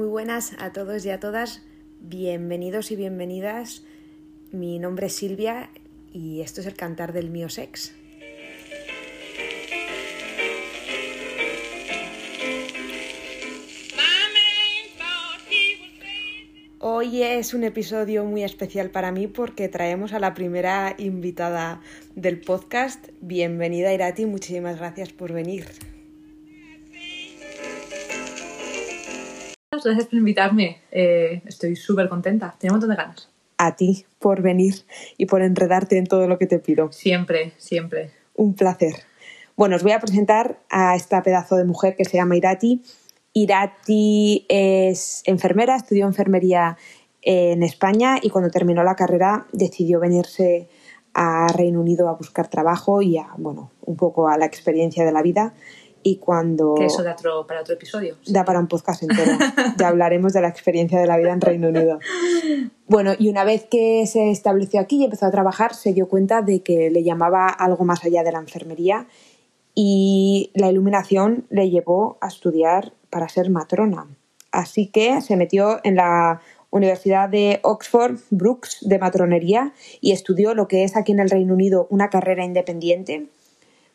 muy buenas a todos y a todas. Bienvenidos y bienvenidas. Mi nombre es Silvia y esto es el cantar del mío sex. Hoy es un episodio muy especial para mí porque traemos a la primera invitada del podcast. Bienvenida Irati, muchísimas gracias por venir. Gracias por invitarme. Eh, estoy súper contenta. Tengo un montón de ganas. A ti por venir y por enredarte en todo lo que te pido. Siempre, siempre. Un placer. Bueno, os voy a presentar a esta pedazo de mujer que se llama Irati. Irati es enfermera, estudió enfermería en España y cuando terminó la carrera decidió venirse a Reino Unido a buscar trabajo y a, bueno, un poco a la experiencia de la vida y cuando... Que eso da para otro episodio. Da para un podcast entero. ya hablaremos de la experiencia de la vida en Reino Unido. Bueno, y una vez que se estableció aquí y empezó a trabajar, se dio cuenta de que le llamaba algo más allá de la enfermería y la iluminación le llevó a estudiar para ser matrona. Así que se metió en la Universidad de Oxford Brooks de matronería y estudió lo que es aquí en el Reino Unido una carrera independiente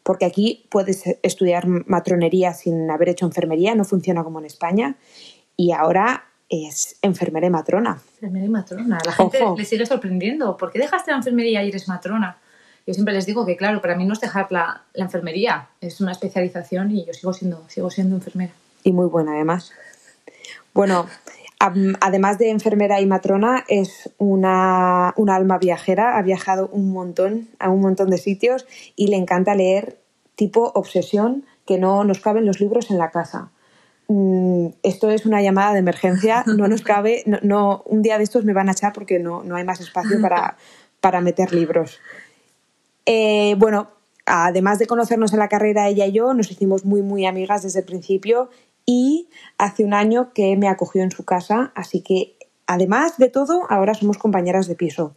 porque aquí puedes estudiar matronería sin haber hecho enfermería, no funciona como en España, y ahora es enfermera y matrona. Enfermera y matrona. La gente le sigue sorprendiendo. ¿Por qué dejaste la enfermería y eres matrona? Yo siempre les digo que, claro, para mí no es dejar la, la enfermería, es una especialización y yo sigo siendo, sigo siendo enfermera. Y muy buena, además. Bueno, además de enfermera y matrona, es una, alma viajera, ha viajado un montón a un montón de sitios y le encanta leer tipo obsesión que no nos caben los libros en la casa. Mm, esto es una llamada de emergencia, no nos cabe, no, un día de estos me van a echar porque no, hay más espacio para, para meter libros. Eh, bueno, además de conocernos en la carrera ella y yo, nos hicimos muy muy amigas desde el principio y hace un año que me acogió en su casa, así que además de todo, ahora somos compañeras de piso.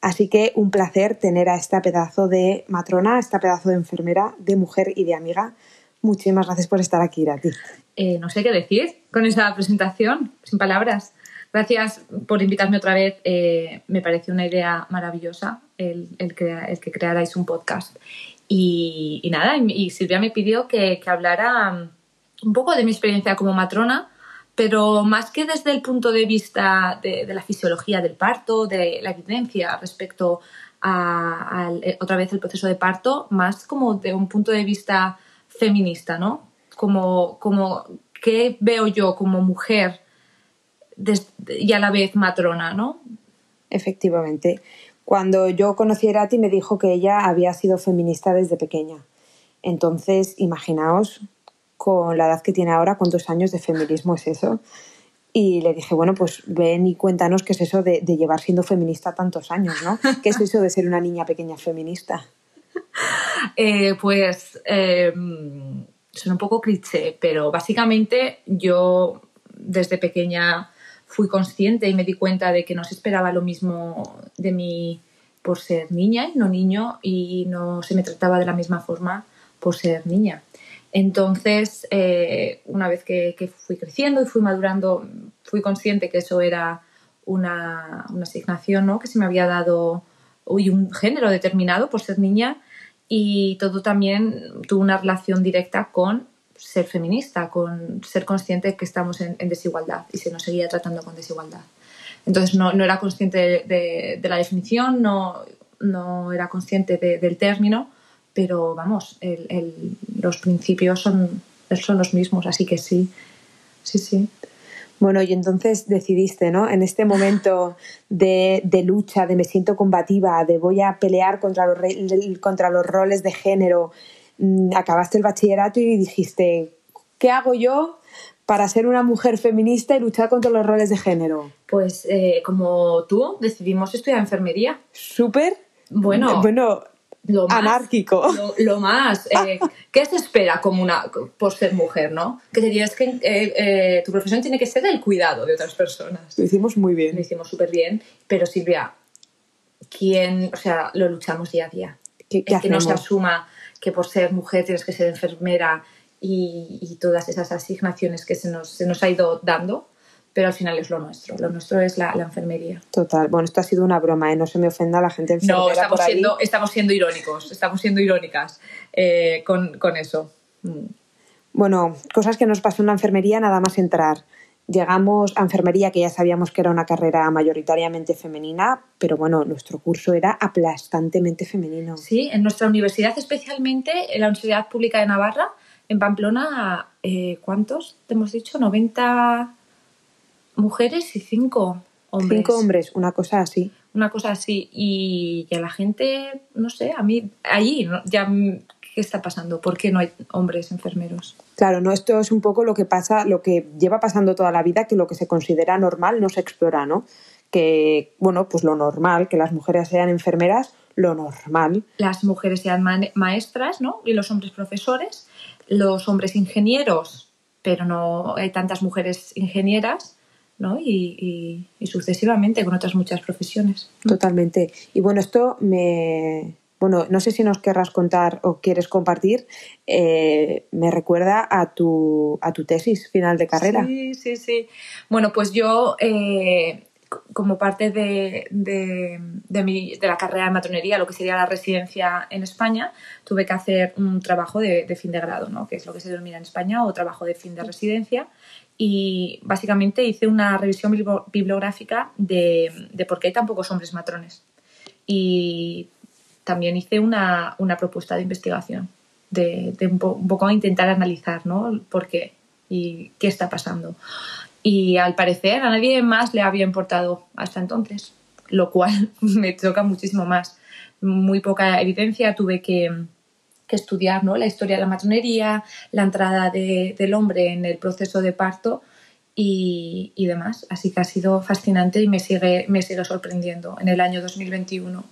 Así que un placer tener a esta pedazo de matrona, a esta pedazo de enfermera, de mujer y de amiga. Muchísimas gracias por estar aquí, Irati. Eh, no sé qué decir con esa presentación, sin palabras. Gracias por invitarme otra vez. Eh, me pareció una idea maravillosa el, que crearais un podcast. Y, nada, y, Silvia me pidió que hablara un poco de mi experiencia como matrona, pero más que desde el punto de vista de, la fisiología del parto, de la evidencia respecto a, eh, otra vez el proceso de parto, más como de un punto de vista feminista, ¿no? Como, como qué veo yo como mujer y a la vez matrona, ¿no? Efectivamente. Cuando yo conocí a Irati me dijo que ella había sido feminista desde pequeña. Entonces, imaginaos con la edad que tiene ahora, cuántos años de feminismo es eso. Y le dije, bueno, pues ven y cuéntanos qué es eso de, llevar siendo feminista tantos años, ¿no? ¿Qué es eso de ser una niña pequeña feminista? Eh, pues eh, son un poco cliché, pero básicamente yo desde pequeña fui consciente y me di cuenta de que no se esperaba lo mismo de mí por ser niña y no niño y no se me trataba de la misma forma por ser niña. Entonces, eh, una vez que, fui creciendo y fui madurando, fui consciente que eso era una, asignación ¿no? que se me había dado un género determinado por ser niña y todo también tuvo una relación directa con ser feminista, con ser consciente que estamos en, desigualdad y se nos seguía tratando con desigualdad. Entonces no, era consciente de, la definición, no era consciente del término, pero vamos, los principios son, son los mismos, así que sí, sí, sí. Bueno, y entonces decidiste, ¿no? En este momento de, lucha, de me siento combativa, de voy a pelear contra los, contra los roles de género, mm, acabaste el bachillerato y dijiste, ¿qué hago yo para ser una mujer feminista y luchar contra los roles de género? Pues eh, como tú, decidimos estudiar enfermería. Súper. Bueno, bueno, anárquico. Lo, más. Eh, ¿Qué se espera como una, por ser mujer, no? Que te digas que eh, eh, tu profesión tiene que ser el cuidado de otras personas. Lo hicimos muy bien. Lo hicimos súper bien. Pero Silvia, ¿quién, o sea, lo luchamos día a día? ¿Qué, que no se asuma que por ser mujer tienes que ser enfermera y, y todas esas asignaciones que se nos, se nos ha ido dando pero al final es lo nuestro. Lo nuestro es la, enfermería. Total. Bueno, esto ha sido una broma, ¿eh? no se me ofenda la gente enfermera No, estamos, siendo, estamos siendo irónicos, estamos siendo irónicas eh, con, con, eso. Mm. Bueno, cosas que nos pasó en la enfermería nada más entrar. Llegamos a enfermería, que ya sabíamos que era una carrera mayoritariamente femenina, pero bueno, nuestro curso era aplastantemente femenino. Sí, en nuestra universidad especialmente, en la Universidad Pública de Navarra, en Pamplona, eh, ¿cuántos? Te hemos dicho, 90 mujeres y 5 hombres. 5 hombres, una cosa así. Una cosa así. Y, a la gente, no sé, a mí, allí, ya ¿Qué está pasando? ¿Por qué no hay hombres enfermeros? Claro, no, esto es un poco lo que pasa, lo que lleva pasando toda la vida, que lo que se considera normal no se explora, ¿no? Que, bueno, pues lo normal, que las mujeres sean enfermeras, lo normal. Las mujeres sean maestras, ¿no? Y los hombres profesores, los hombres ingenieros, pero no hay tantas mujeres ingenieras, ¿no? Y, y sucesivamente con otras muchas profesiones. Totalmente. Y bueno, esto me, bueno, no sé si nos querrás contar o quieres compartir, eh, me recuerda a tu, a tu tesis final de carrera. Sí, sí, sí. Bueno, pues yo, eh, como parte de, de, la carrera de matronería, lo que sería la residencia en España, tuve que hacer un trabajo de, fin de grado, ¿no? que es lo que se denomina en España, o trabajo de fin de residencia. Y básicamente hice una revisión bibliográfica de, de por qué hay tan pocos hombres matrones. Y también hice una, propuesta de investigación, de, un, poco intentar analizar ¿no? por qué y qué está pasando. Y al parecer a nadie más le había importado hasta entonces, lo cual me choca muchísimo más. Muy poca evidencia, tuve que, estudiar ¿no? la historia de la matronería, la entrada del hombre en el proceso de parto y, y, demás. Así que ha sido fascinante y me sigue, me sigue sorprendiendo en el año 2021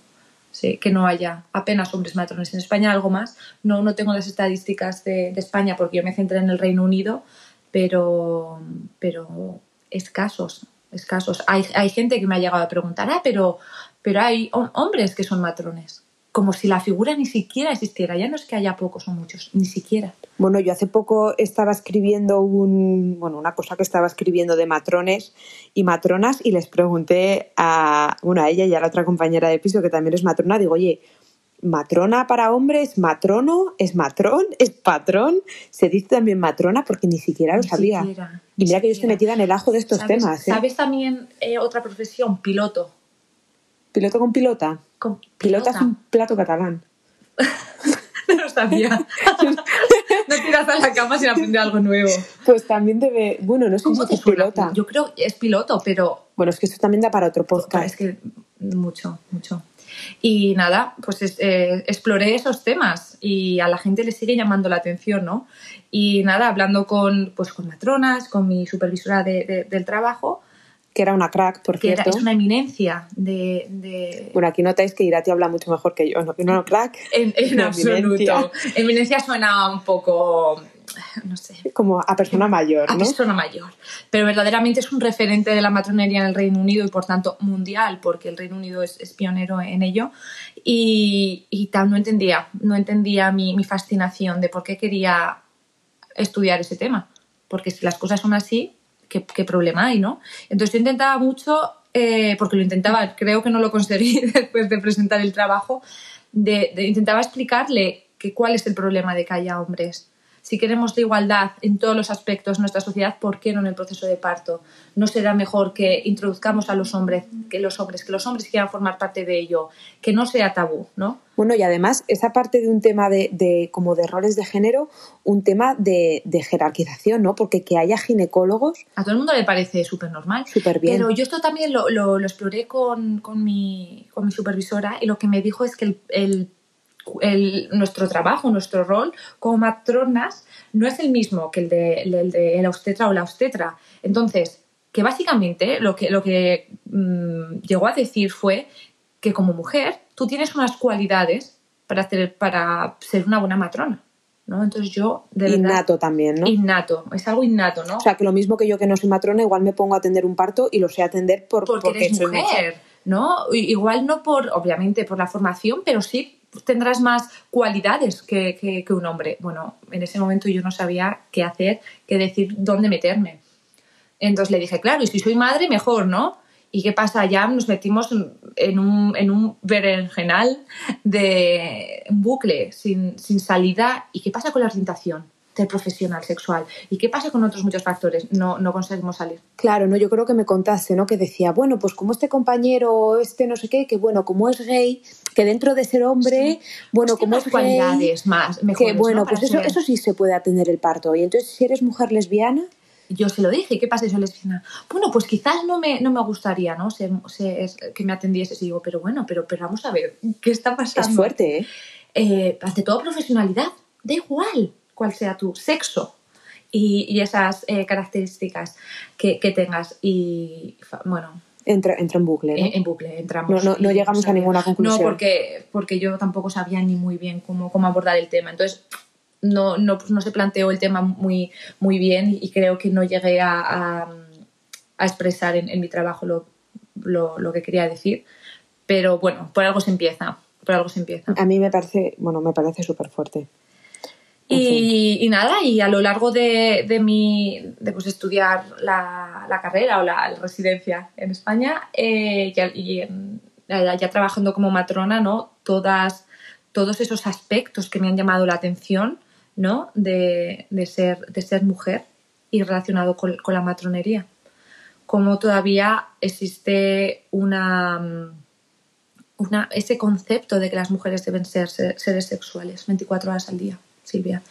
que no haya apenas hombres matrones. En España algo más. No, no tengo las estadísticas de, España porque yo me centré en el Reino Unido, pero, pero escasos, escasos. Hay, hay gente que me ha llegado a preguntar, ah, pero, pero hay hombres que son matrones como si la figura ni siquiera existiera. Ya no es que haya pocos o muchos, ni siquiera. Bueno, yo hace poco estaba escribiendo un, bueno, una cosa que estaba escribiendo de matrones y matronas y les pregunté a, bueno, a ella y a la otra compañera de piso que también es matrona, digo, oye, matrona para hombres, matrono, es matrón, es patrón, se dice también matrona porque ni siquiera lo sabía. y mira que yo estoy metida en el ajo de estos temas. ¿eh? ¿Sabes también eh, otra profesión? Piloto. ¿Piloto con pilota? Con pilota. es un plato catalán. no lo sabía. no tiras a la cama sin aprender algo nuevo. Pues también debe. Bueno, no sé si es pilota. Yo creo que es piloto, pero. Bueno, es que esto también da para otro podcast. Es que mucho, mucho. Y nada, pues eh, exploré esos temas y a la gente le sigue llamando la atención, ¿no? Y nada, hablando con, pues, con matronas, con mi supervisora del trabajo, que era una crack, por que cierto. es una eminencia de, Bueno, aquí notáis que Irati habla mucho mejor que yo, ¿no? No, crack. En, absoluto. Eminencia. suena un poco no sé. Como a persona mayor, ¿no? A persona mayor. Pero verdaderamente es un referente de la matronería en el Reino Unido y por tanto mundial, porque el Reino Unido es, pionero en ello. Y, y, tal, no entendía, no entendía mi, mi fascinación de por qué quería estudiar ese tema. Porque si las cosas son así, qué, problema hay, ¿no? Entonces yo intentaba mucho, eh, porque lo intentaba, creo que no lo conseguí después de presentar el trabajo, de, intentaba explicarle que cuál es el problema de que haya hombres si queremos la igualdad en todos los aspectos de nuestra sociedad, ¿por qué no en el proceso de parto? ¿No será mejor que introduzcamos a los hombres, que los hombres, que los hombres quieran formar parte de ello, que no sea tabú, ¿no? Bueno, y además, esa parte de un tema de, como de roles de género, un tema de, jerarquización, ¿no? Porque que haya ginecólogos. A todo el mundo le parece súper normal. Súper bien. Pero yo esto también lo, exploré con, mi, con mi supervisora y lo que me dijo es que el nuestro trabajo, nuestro rol como matronas no es el mismo que el de, el de obstetra o la obstetra. Entonces, que básicamente lo que, lo que mm, llegó a decir fue que como mujer tú tienes unas cualidades para, hacer, para ser una buena matrona. ¿no? Entonces yo, de Innato también, ¿no? Innato, es algo innato, ¿no? O sea, que lo mismo que yo que no soy matrona, igual me pongo a atender un parto y lo sé atender por, porque, eres soy mujer, ¿no? Igual no por, obviamente, por la formación, pero sí tendrás más cualidades que, un hombre. Bueno, en ese momento yo no sabía qué hacer, qué decir, dónde meterme. Entonces le dije, claro, y si soy madre, mejor, ¿no? ¿Y qué pasa? Ya nos metimos en un, en un berenjenal de bucle sin, sin salida. ¿Y qué pasa con la orientación? Del profesional sexual. ¿Y qué pasa con otros muchos factores? No, no conseguimos salir. Claro, no, yo creo que me contaste, ¿no? Que decía, bueno, pues como este compañero, este no sé qué, que bueno, como es gay, que dentro de ser hombre, bueno, como es cualidades más, mejores, que bueno, pues eso, eso sí se puede atender el parto. Y entonces, si eres mujer lesbiana, yo se lo dije, ¿qué pasa si soy lesbiana? Bueno, pues quizás no me, no me gustaría, ¿no? que me atendiese y digo, pero bueno, pero, pero vamos a ver, ¿qué está pasando? Es fuerte, ¿eh? eh ante todo profesionalidad, da igual cuál sea tu sexo y, y esas eh, características que, que, tengas. Y bueno, Entra, entra, en bucle. ¿no? En, bucle, entramos. No, no, llegamos a ninguna conclusión. No, porque, porque yo tampoco sabía ni muy bien cómo, cómo abordar el tema. Entonces, no, no, pues no se planteó el tema muy, muy bien y creo que no llegué a, a, a expresar en, en, mi trabajo lo, lo, lo, que quería decir. Pero bueno, por algo se empieza. Por algo se empieza. A mí me parece, bueno, me parece súper fuerte. Y, nada, y a lo largo de, de mi, de pues, estudiar la, la, carrera o la, residencia en España, eh, y ya, trabajando como matrona, ¿no? Todas, todos esos aspectos que me han llamado la atención, ¿no? De, de, ser, de ser mujer y relacionado con, con la matronería. Como todavía existe una, una, ese concepto de que las mujeres deben ser seres sexuales 24 horas al día. Silvia.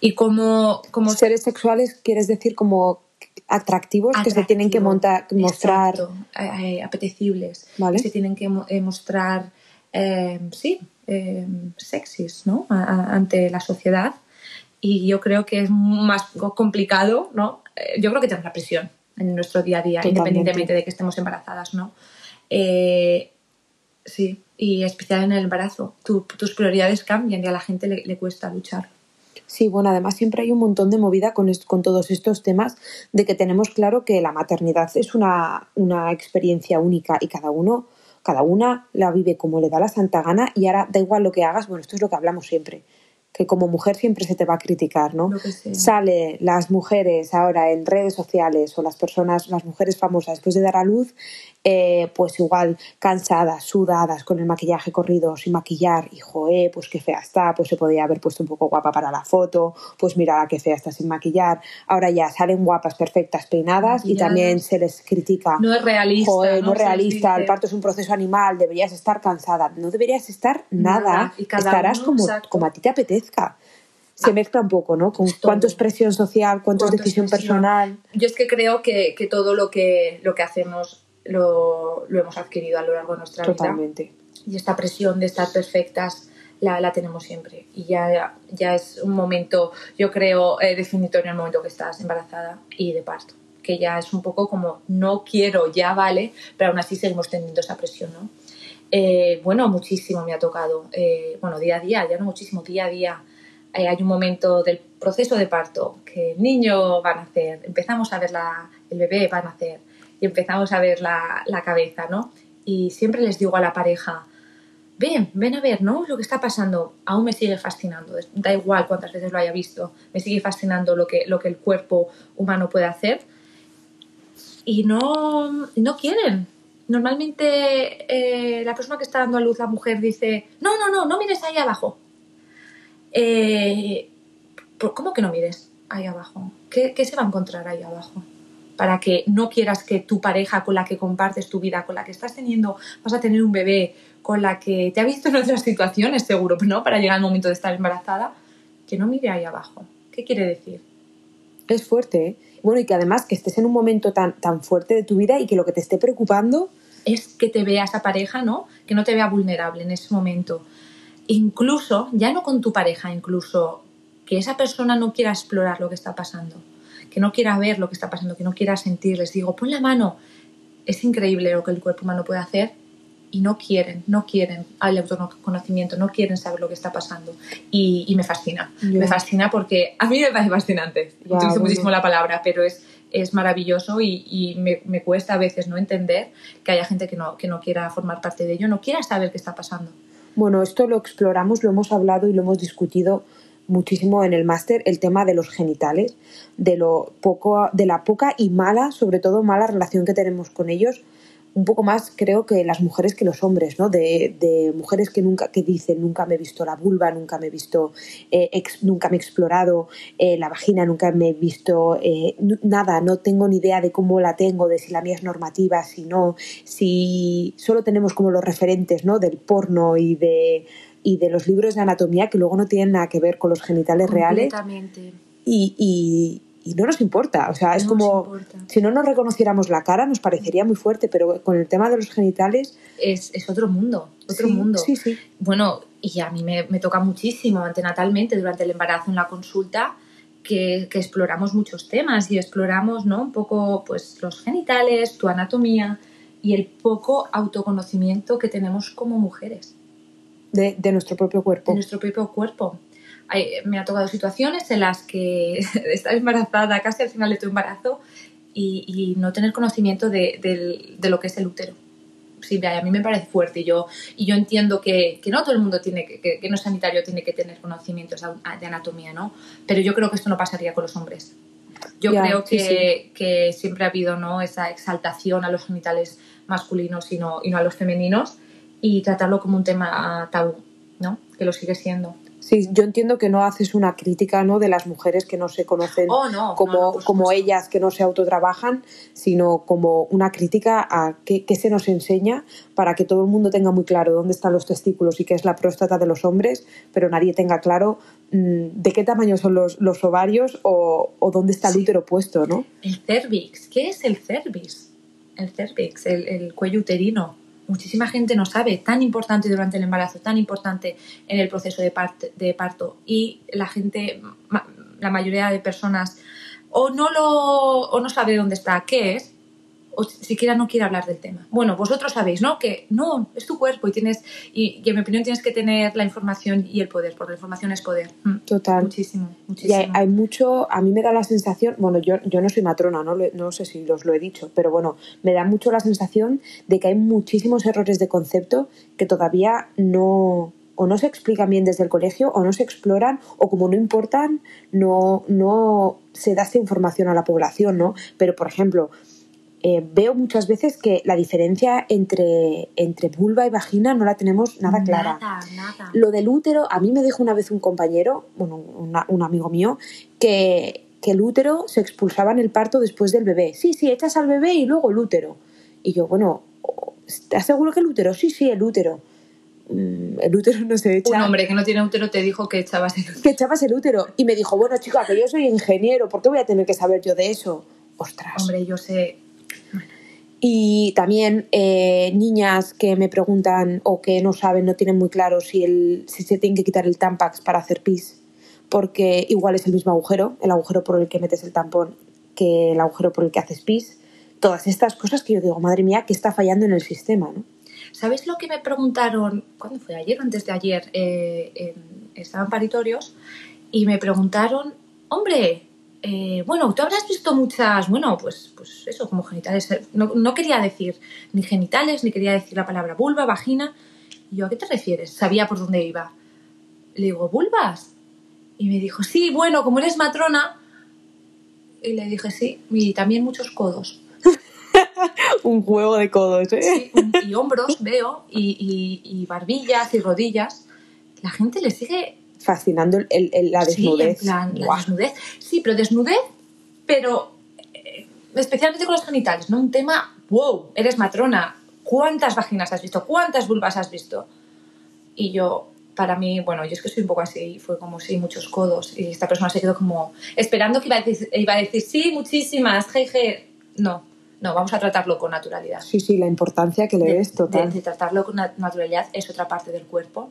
Y como, como seres sexuales, quieres decir como atractivos Atractivo, que se tienen que montar, mostrar. Exacto, eh, apetecibles. ¿Vale? Que se tienen que eh, mostrar, eh, sí, eh, sexys, ¿no? A, a, ante la sociedad. Y yo creo que es más complicado, ¿no? Yo creo que tenemos la presión en nuestro día a día, Totalmente. independientemente de que estemos embarazadas, ¿no? Eh, sí, y especial en el embarazo. Tu, tus prioridades cambian y a la gente le, le, cuesta luchar. Sí, bueno, además siempre hay un montón de movida con, est con todos estos temas de que tenemos claro que la maternidad es una, una experiencia única y cada uno, cada una la vive como le da la santa gana y ahora da igual lo que hagas, bueno, esto es lo que hablamos siempre que como mujer siempre se te va a criticar, ¿no? Sale las mujeres ahora en redes sociales o las personas, las mujeres famosas después de dar a luz, eh, pues igual cansadas, sudadas, con el maquillaje corrido, sin maquillar, y joe, pues qué fea está, pues se podía haber puesto un poco guapa para la foto, pues mira qué fea está sin maquillar. Ahora ya salen guapas, perfectas, peinadas y también se les critica. No es realista. Joe, no, no es realista, el parto es un proceso animal, deberías estar cansada. No deberías estar nada, nada. estarás uno, como, como a ti te apetece se mezcla un poco, ¿no? Con cuánto es presión social, cuánto, es decisión personal. Yo es que creo que, que, todo lo que, lo que hacemos lo, lo, hemos adquirido a lo largo de nuestra Totalmente. vida. Y esta presión de estar perfectas la, la, tenemos siempre. Y ya, ya es un momento, yo creo, eh, definitorio el momento que estás embarazada y de parto. Que ya es un poco como, no quiero, ya vale, pero aún así seguimos teniendo esa presión, ¿no? Eh, bueno, muchísimo me ha tocado. Eh, bueno, día a día, ya no muchísimo, día a día. Eh, hay un momento del proceso de parto que el niño va a nacer, empezamos a ver la, el bebé va a nacer y empezamos a ver la, la, cabeza, ¿no? Y siempre les digo a la pareja, ven, ven a ver, ¿no? Lo que está pasando aún me sigue fascinando, da igual cuántas veces lo haya visto, me sigue fascinando lo que, lo que el cuerpo humano puede hacer y no, no quieren, normalmente eh, la persona que está dando a luz, la mujer, dice, no, no, no, no mires ahí abajo. Eh, ¿Cómo que no mires ahí abajo? ¿Qué, ¿Qué, se va a encontrar ahí abajo? Para que no quieras que tu pareja con la que compartes tu vida, con la que estás teniendo, vas a tener un bebé, con la que te ha visto en otras situaciones seguro, ¿no? Para llegar al momento de estar embarazada, que no mire ahí abajo. ¿Qué quiere decir? Es fuerte, ¿eh? Bueno, y que además que estés en un momento tan, tan fuerte de tu vida y que lo que te esté preocupando es que te vea esa pareja, ¿no? Que no te vea vulnerable en ese momento. Incluso, ya no con tu pareja, incluso que esa persona no quiera explorar lo que está pasando, que no quiera ver lo que está pasando, que no quiera sentir. Les digo, pon la mano. Es increíble lo que el cuerpo humano puede hacer y no quieren, no quieren al autoconocimiento, no quieren saber lo que está pasando. Y, y me fascina. Yeah. Me fascina porque a mí me parece fascinante. Yeah, Utilizo muchísimo la palabra, pero es es maravilloso y, y me, me, cuesta a veces no entender que haya gente que no, que no quiera formar parte de ello, no quiera saber qué está pasando. Bueno, esto lo exploramos, lo hemos hablado y lo hemos discutido muchísimo en el máster el tema de los genitales, de lo poco, de la poca y mala, sobre todo mala relación que tenemos con ellos, un poco más creo que las mujeres que los hombres, ¿no? De, de mujeres que nunca, que dicen nunca me he visto la vulva, nunca me he visto, eh, nunca me he explorado eh, la vagina, nunca me he visto eh, nada, no tengo ni idea de cómo la tengo, de si la mía es normativa, si no, si solo tenemos como los referentes, ¿no? Del porno y de y de los libros de anatomía que luego no tienen nada que ver con los genitales reales. Y, y, y no nos importa. O sea, es como si no nos reconociéramos la cara, nos parecería muy fuerte, pero con el tema de los genitales. Es, es otro mundo, otro mundo. Sí, sí. Bueno, y a mí me, me, toca muchísimo antenatalmente durante el embarazo en la consulta. Que, que, exploramos muchos temas y exploramos ¿no? un poco pues, los genitales, tu anatomía y el poco autoconocimiento que tenemos como mujeres. De, de nuestro propio cuerpo. De nuestro propio cuerpo me ha tocado situaciones en las que estar embarazada casi al final de tu embarazo y, no tener conocimiento de, lo que es el útero. Sí, a mí me parece fuerte y yo, y yo entiendo que, no todo el mundo tiene que, que, no es sanitario tiene que tener conocimientos de anatomía, ¿no? Pero yo creo que esto no pasaría con los hombres. Yo creo que, que, siempre ha habido ¿no? esa exaltación a los genitales masculinos y no, y no a los femeninos y tratarlo como un tema tabú, ¿no? Que lo sigue siendo. Sí, yo entiendo que no haces una crítica ¿no? de las mujeres que no se conocen oh, como, como ellas que no se autotrabajan, sino como una crítica a qué, qué, se nos enseña para que todo el mundo tenga muy claro dónde están los testículos y qué es la próstata de los hombres, pero nadie tenga claro mmm, de qué tamaño son los, los ovarios o, o, dónde está el útero puesto, ¿no? El cervix, ¿qué es el cervix? El cervix, el, el cuello uterino muchísima gente no sabe, tan importante durante el embarazo, tan importante en el proceso de, parto. Y la gente, la mayoría de personas, o no, lo, o no sabe dónde está, qué es, o siquiera no quiere hablar del tema. Bueno, vosotros sabéis, ¿no? Que no, es tu cuerpo y tienes, y, en mi opinión tienes que tener la información y el poder, porque la información es poder. Mm. Total. Muchísimo, muchísimo. Y hay, mucho, a mí me da la sensación, bueno, yo, yo no soy matrona, ¿no? no sé si os lo he dicho, pero bueno, me da mucho la sensación de que hay muchísimos errores de concepto que todavía no, o no se explican bien desde el colegio o no se exploran o como no importan no, no se da esta información a la población, ¿no? Pero por ejemplo, eh, veo muchas veces que la diferencia entre, entre vulva y vagina no la tenemos nada clara. Nada, nada. Lo del útero, a mí me dijo una vez un compañero, bueno, un amigo mío, que, que el útero se expulsaba en el parto después del bebé. Sí, sí, echas al bebé y luego el útero. Y yo, bueno, ¿estás seguro que el útero? Sí, sí, el útero. Mm, el útero no se echa. Un hombre que no tiene útero te dijo que echabas el útero. Que echabas el útero. Y me dijo, bueno, chica, que yo soy ingeniero, ¿por qué voy a tener que saber yo de eso? Ostras. Hombre, yo sé y también eh, niñas que me preguntan o que no saben, no tienen muy claro si, el, si se tiene que quitar el tampax para hacer pis, porque igual es el mismo agujero, el agujero por el que metes el tampón que el agujero por el que haces pis. Todas estas cosas que yo digo, madre mía, que está fallando en el sistema, ¿no? ¿Sabes lo que me preguntaron? ¿Cuándo fue? ¿Ayer o antes de ayer? Eh, estaban paritorios y me preguntaron, hombre, eh, bueno, tú habrás visto muchas, bueno, pues, pues eso, como genitales. No, no, quería decir ni genitales, ni quería decir la palabra vulva, vagina. Y yo, ¿a qué te refieres? Sabía por dónde iba. Le digo, ¿vulvas? Y me dijo, sí, bueno, como eres matrona. Y le dije, sí, y también muchos codos. Un juego de codos, ¿eh? Sí, y hombros veo, y, y, y barbillas y rodillas. La gente le sigue fascinando el, el, la desnudez. Sí, en plan, la desnudez. Sí, pero desnudez, pero eh, especialmente con los genitales, ¿no? Un tema, wow, eres matrona, ¿cuántas vaginas has visto? ¿Cuántas vulvas has visto? Y yo, para mí, bueno, yo es que soy un poco así, fue como, sí, muchos codos. Y esta persona se quedó como esperando que iba a decir, iba a decir sí, muchísimas, jeje. No, no, vamos a tratarlo con naturalidad. Sí, sí, la importancia que le es total. De, de, tratarlo con naturalidad es otra parte del cuerpo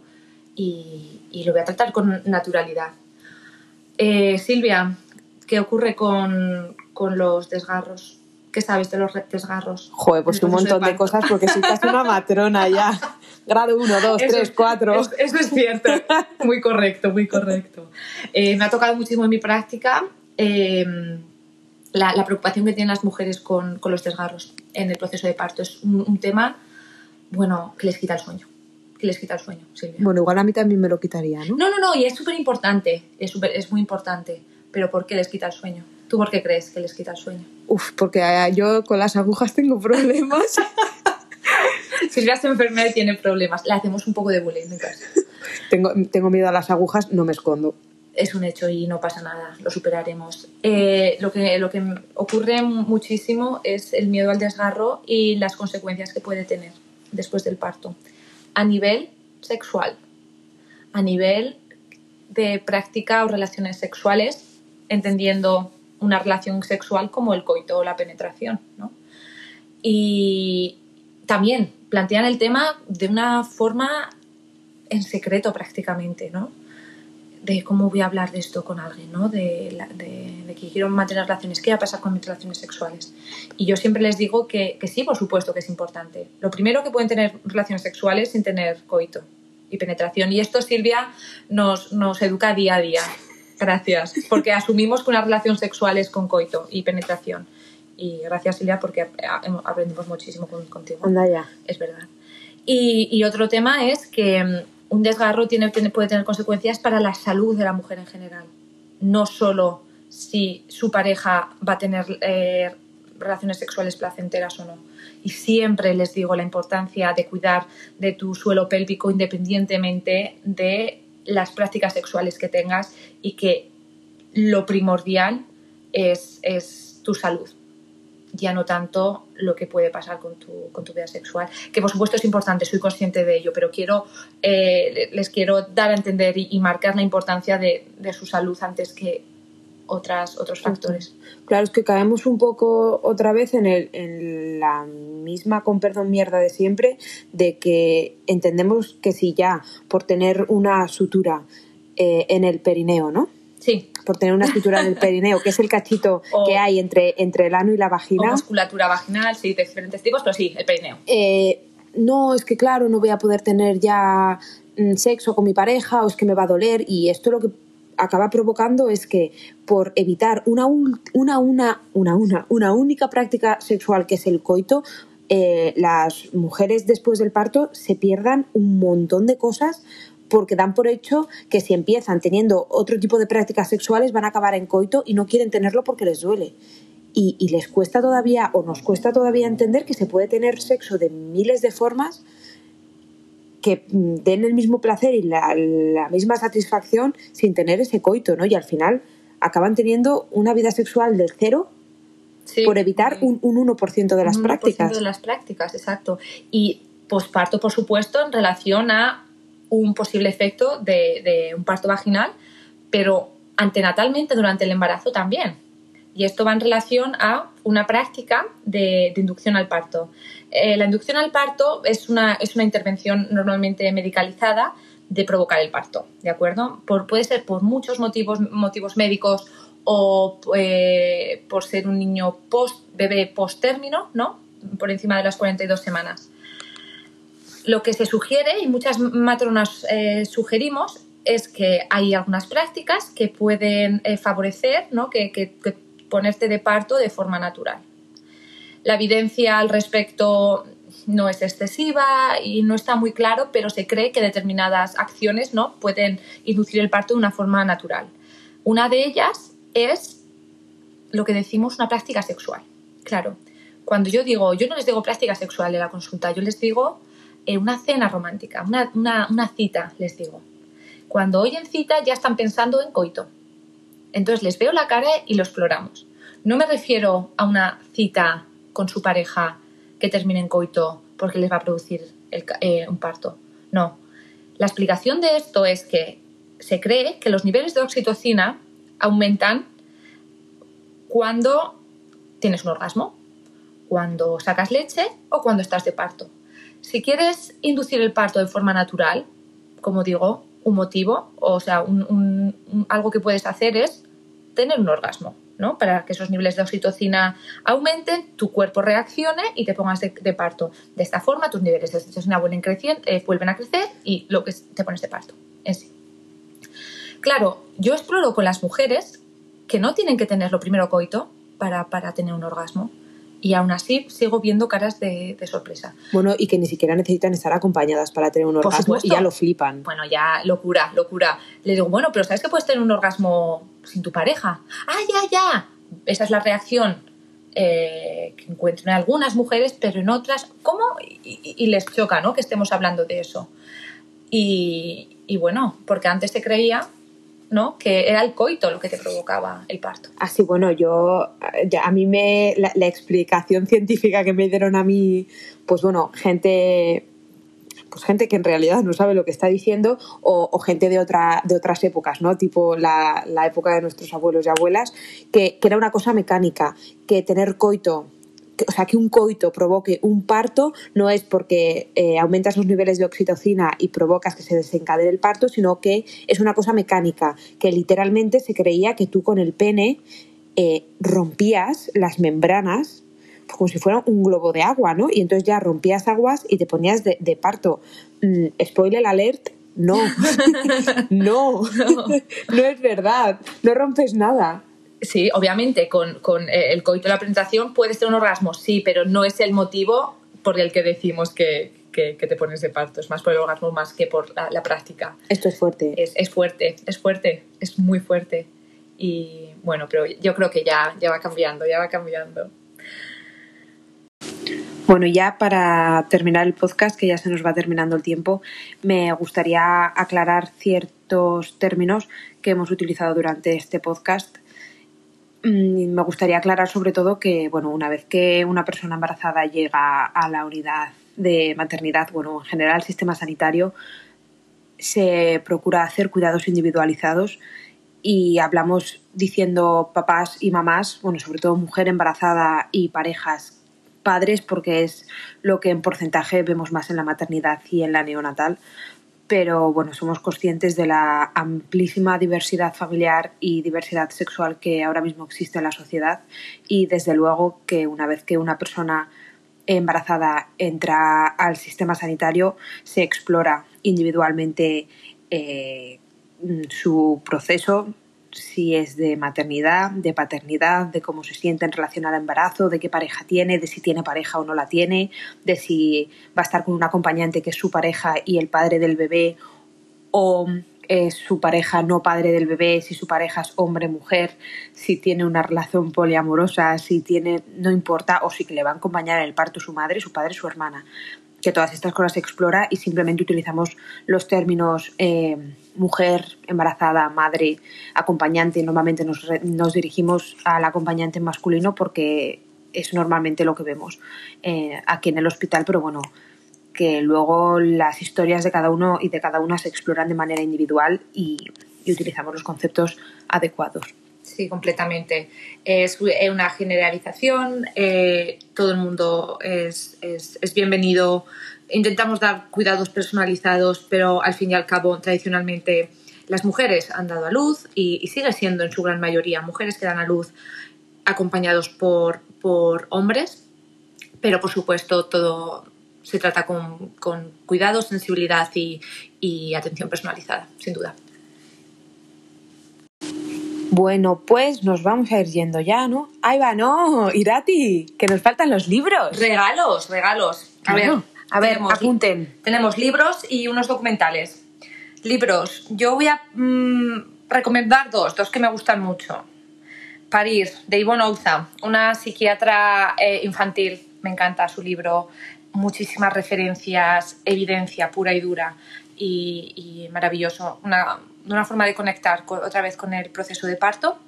y, lo voy a tratar con naturalidad. Eh, Silvia, ¿qué ocurre con, los desgarros? ¿Qué sabes de los desgarros? Joder, pues un montón de cosas porque soy casi una matrona ya. Grado 1, 2, 3, 4. Eso, es cierto. Muy correcto, muy correcto. Eh, me ha tocado muchísimo en mi práctica em, la, preocupación que tienen las mujeres con, con, los desgarros en el proceso de parto. Es un, un tema, bueno, que les quita el sueño que les quita el sueño, Silvia. Bueno, igual a mí también me lo quitaría, ¿no? No, no, no, y es súper importante, es, súper- es muy importante. Pero ¿por qué les quita el sueño? ¿Tú por qué crees que les quita el sueño? Uf, porque eh, yo con las agujas tengo problemas. Silvia se enferma y tiene problemas. Le hacemos un poco de bullying en casa. tengo, tengo miedo a las agujas, no me escondo. Es un hecho y no pasa nada, lo superaremos. Eh, lo, que, lo que ocurre muchísimo es el miedo al desgarro y las consecuencias que puede tener después del parto. A nivel sexual, a nivel de práctica o relaciones sexuales, entendiendo una relación sexual como el coito o la penetración. ¿no? Y también plantean el tema de una forma en secreto prácticamente, ¿no? De cómo voy a hablar de esto con alguien, ¿no? De, la- de- de que quiero mantener relaciones, qué va a pasar con mis relaciones sexuales. Y yo siempre les digo que, que sí, por supuesto que es importante. Lo primero que pueden tener relaciones sexuales sin tener coito y penetración. Y esto Silvia nos, nos educa día a día. Gracias, porque asumimos que una relación sexual es con coito y penetración. Y gracias Silvia porque aprendimos muchísimo con- contigo Anda ya. es verdad. Y, y otro tema es que mm, un desgarro tiene, puede tener consecuencias para la salud de la mujer en general. No solo si su pareja va a tener eh, relaciones sexuales placenteras o no. Y siempre les digo la importancia de cuidar de tu suelo pélvico independientemente de las prácticas sexuales que tengas y que lo primordial es tu salud ya no tanto lo que puede pasar con tu, con tu vida sexual, que por supuesto es importante, soy consciente de ello, pero quiero, eh, les quiero dar a entender y, y marcar la importancia de, de su salud antes que otras, otros factores. Claro, es que caemos un poco otra vez en, el, en la misma, con perdón, mierda de siempre, de que entendemos que si ya por tener una sutura eh, en el perineo, ¿no? Sí, Por tener una sutura en el perineo, que es el cachito O- que hay entre, entre el ano y la o vagina. musculatura vaginal, sí, de diferentes tipos, pero sí, el perineo. eh, no, es que claro, no voy a poder tener ya mm, sexo con mi pareja o es que me va a doler y esto lo que acaba provocando es que por evitar una, una, una, una, una, una única práctica sexual que es el coito, eh, las mujeres después del parto se pierdan un montón de cosas porque dan por hecho que si empiezan teniendo otro tipo de prácticas sexuales van a acabar en coito y no quieren tenerlo porque les duele. Y, y les cuesta todavía, o nos cuesta todavía entender que se puede tener sexo de miles de formas que mm, den el mismo placer y la, la misma satisfacción sin tener ese coito, ¿no? Y al final acaban teniendo una vida sexual del cero Sí, por evitar un, un 1% de las Un 1% prácticas. de las prácticas, exacto. Y posparto, por supuesto, en relación a un posible efecto de, un parto vaginal, pero antenatalmente durante el embarazo también. Y esto va en relación a una práctica de, inducción al parto. Eh, la inducción al parto es una, es una intervención normalmente medicalizada de provocar el parto, ¿de acuerdo? Puede ser por muchos motivos, motivos médicos o eh, por ser un niño post, bebé post término, ¿no? Por encima de las 42 semanas. Lo que se sugiere, y muchas matronas eh, sugerimos, es que hay algunas prácticas que pueden eh, favorecer, ¿no? que, que- ponerte de parto de forma natural. La evidencia al respecto no es excesiva y no está muy claro, pero se cree que determinadas acciones ¿no? pueden inducir el parto de una forma natural. Una de ellas es lo que decimos una práctica sexual. Claro, cuando yo digo, yo no les digo práctica sexual en la consulta, yo les digo una cena romántica, una, una- cita, les digo. Cuando oyen cita ya están pensando en coito. Entonces les veo la cara y lo exploramos. No me refiero a una cita con su pareja que termine en coito porque les va a producir eh, un parto. No. La explicación de esto es que se cree que los niveles de oxitocina aumentan cuando tienes un orgasmo, cuando sacas leche o cuando estás de parto. Si quieres inducir el parto de forma natural, como digo, un motivo, o sea, algo que puedes hacer es tener un orgasmo, ¿no? Para que esos niveles de oxitocina aumenten, tu cuerpo reaccione y te pongas de, parto. De esta forma, tus niveles de oxitocina vuelven, eh, vuelven a crecer y lo que te pones de parto. Claro, yo exploro con las mujeres que no tienen que tener lo primero coito para, para tener un orgasmo. Y aún así sigo viendo caras de, sorpresa. Bueno, y que ni siquiera necesitan estar acompañadas para tener un orgasmo y ya lo flipan. Bueno, ya locura, locura. Le digo, bueno, pero ¿sabes que puedes tener un orgasmo sin tu pareja? ¡Ah, ya, ya! Esa es la reacción eh, que encuentran algunas mujeres, pero en otras, ¿cómo? Y, les choca, ¿no? Que estemos hablando de eso. Y, y bueno, porque antes se creía ¿no? Que era el coito lo que te provocaba el parto. Así, bueno, yo, a mí me, la, explicación científica que me dieron a mí, pues bueno, gente, pues gente que en realidad no sabe lo que está diciendo o, gente de, otra, de otras épocas, ¿no? Tipo la, época de nuestros abuelos y abuelas, que, que era una cosa mecánica, que tener coito o sea, que un coito provoque un parto no es porque eh, aumentas los niveles de oxitocina y provocas que se desencadene el parto, sino que es una cosa mecánica, que literalmente se creía que tú con el pene eh, rompías las membranas como si fuera un globo de agua, ¿no? Y entonces ya rompías aguas y te ponías de, parto. Mm, spoiler alert, no. no, no es verdad, no rompes nada. Sí, obviamente, con, eh, el coito de la penetración puede ser un orgasmo, sí, pero no es el motivo por el que decimos que, te pones de parto. Es más por el orgasmo más que por la, práctica. Esto es fuerte. Es, fuerte, es fuerte, es muy fuerte. Y bueno, pero yo creo que ya, ya va cambiando, ya va cambiando. Bueno, ya para terminar el podcast, que ya se nos va terminando el tiempo, me gustaría aclarar ciertos términos que hemos utilizado durante este podcast me gustaría aclarar sobre todo que, bueno, una vez que una persona embarazada llega a la unidad de maternidad, bueno, en general el sistema sanitario se procura hacer cuidados individualizados y hablamos diciendo papás y mamás, bueno, sobre todo mujer embarazada y parejas padres, porque es lo que en porcentaje vemos más en la maternidad y en la neonatal, pero bueno, somos conscientes de la amplísima diversidad familiar y diversidad sexual que ahora mismo existe en la sociedad. Y desde luego que una vez que una persona embarazada entra al sistema sanitario se explora individualmente eh, su proceso si es de maternidad, de paternidad, de cómo se siente en relación al embarazo, de qué pareja tiene, de si tiene pareja o no la tiene, de si va a estar con un acompañante que es su pareja y el padre del bebé o es su pareja no padre del bebé, si su pareja es hombre mujer, si tiene una relación poliamorosa, si tiene no importa o si le va a acompañar en el parto su madre, su padre, su hermana que todas estas cosas se explora y simplemente utilizamos los términos eh, mujer, embarazada, madre, acompañante. Normalmente nos, nos, dirigimos al acompañante masculino porque es normalmente lo que vemos eh, aquí en el hospital, pero bueno, que luego las historias de cada uno y de cada una se exploran de manera individual y utilizamos los conceptos adecuados. Sí, completamente. Es una generalización, eh, todo el mundo es, bienvenido. Intentamos dar cuidados personalizados, pero al fin y al cabo, tradicionalmente, las mujeres han dado a luz y, sigue siendo en su gran mayoría mujeres que dan a luz acompañados por, hombres, pero por supuesto todo se trata con, cuidado, sensibilidad y atención personalizada, sin duda. Bueno, pues nos vamos a ir yendo ya, ¿no? Ahí va, no, Irati, que nos faltan los libros. Regalos, regalos. A ver, a ver, apunten. Tenemos libros y unos documentales. Libros. Yo voy a mm, recomendar dos, dos que me gustan mucho. París, de Yvonne Ouza, una psiquiatra eh, infantil. Me encanta su libro. Muchísimas referencias, evidencia pura y dura y, y maravilloso. Una, una forma de conectar otra vez con el proceso de parto.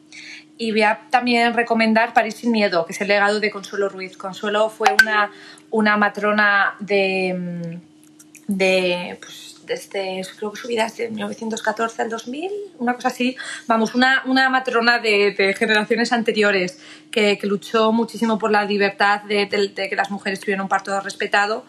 Y voy a también recomendar París sin miedo, que es el legado de Consuelo Ruiz. Consuelo fue una, una matrona de, mm, de pues, desde, creo que su vida es de 1914 al 2000, una cosa así. Vamos, una, una matrona de, de, generaciones anteriores que, que, luchó muchísimo por la libertad de, de, que las mujeres tuvieran un parto respetado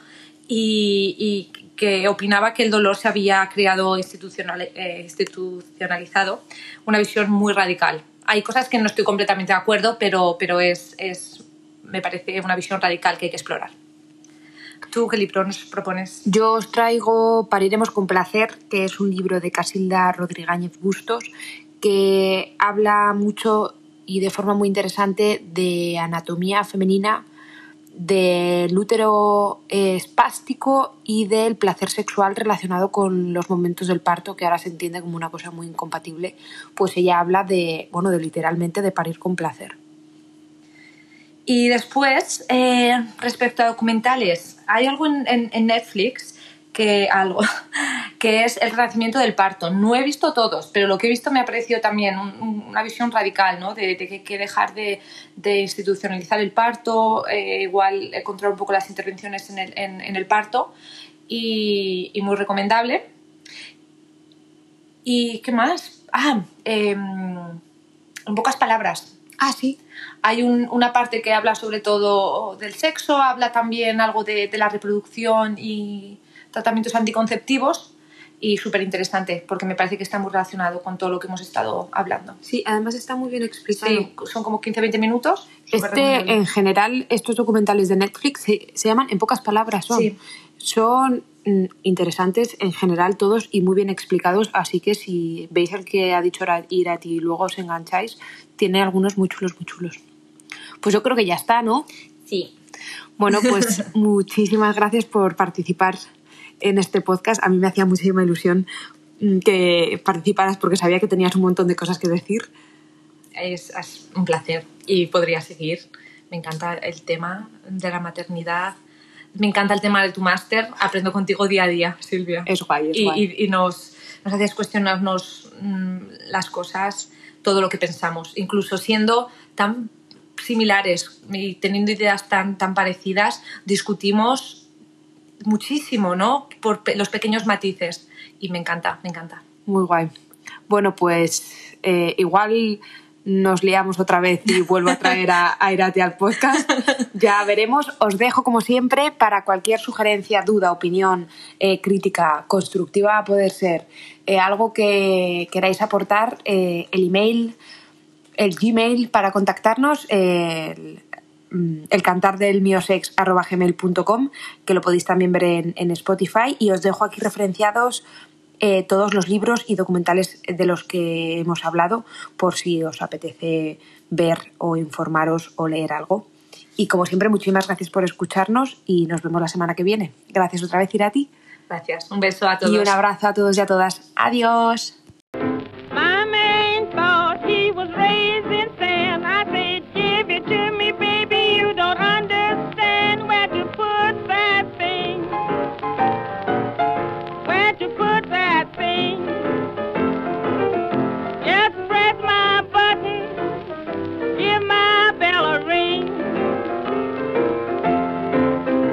y, y que opinaba que el dolor se había creado institucional, eh, institucionalizado, una visión muy radical. Hay cosas que no estoy completamente de acuerdo, pero, pero es, es, me parece una visión radical que hay que explorar. ¿Tú qué libro nos propones? Yo os traigo Pariremos con placer, que es un libro de Casilda Rodríguez Bustos, que habla mucho y de forma muy interesante de anatomía femenina del útero espástico y del placer sexual relacionado con los momentos del parto, que ahora se entiende como una cosa muy incompatible, pues ella habla de, bueno, de literalmente de parir con placer. Y después, eh, respecto a documentales, hay algo en Netflix que algo, que es el renacimiento del parto. No he visto todos, pero lo que he visto me ha parecido también una visión radical, ¿no? De, que hay que dejar de, institucionalizar el parto, eh, igual controlar un poco las intervenciones en el, en, el parto y, muy recomendable. ¿Y qué más? Ah, em, en pocas palabras. Ah, sí. Hay una parte que habla sobre todo del sexo, habla también algo de la reproducción y, tratamientos anticonceptivos y súper interesante porque me parece que está muy relacionado con todo lo que hemos estado hablando. Sí, además está muy bien explicado. Sí, son como 15-20 minutos. Este, en general, estos documentales de Netflix se, llaman, en pocas palabras, son, sí. son mm, interesantes en general todos y muy bien explicados, así que si veis el que ha dicho Irati y luego os engancháis, tiene algunos muy chulos, muy chulos. Pues yo creo que ya está, ¿no? Sí. Bueno, pues muchísimas gracias por participar en este podcast. A mí me hacía muchísima ilusión mm, que participaras porque sabía que tenías un montón de cosas que decir. Es, un placer y podría seguir. Me encanta el tema de la maternidad. Me encanta el tema de tu máster. Aprendo contigo día a día, Silvia. Es guay, es y, guay. Y, nos, nos hacías cuestionarnos mm, las cosas, todo lo que pensamos, incluso siendo tan similares y teniendo ideas tan, tan parecidas, discutimos muchísimo, ¿no? Por los pequeños matices. Y me encanta, me encanta. Muy guay. Bueno, pues eh, igual nos liamos otra vez y vuelvo a traer a, a Irate al podcast. Ya veremos. Os dejo, como siempre, para cualquier sugerencia, duda, opinión, eh, crítica, constructiva, a poder ser eh, algo que queráis aportar, el email, el Gmail para contactarnos, el cantar del miosex.gmail.com, que lo podéis también ver en, Spotify. Y os dejo aquí referenciados eh, todos los libros y documentales de los que hemos hablado, por si os apetece ver o informaros o leer algo. Y como siempre, muchísimas gracias por escucharnos y nos vemos la semana que viene. Gracias otra vez, Irati. Gracias. Un beso a todos. Y un abrazo a todos y a todas. Adiós.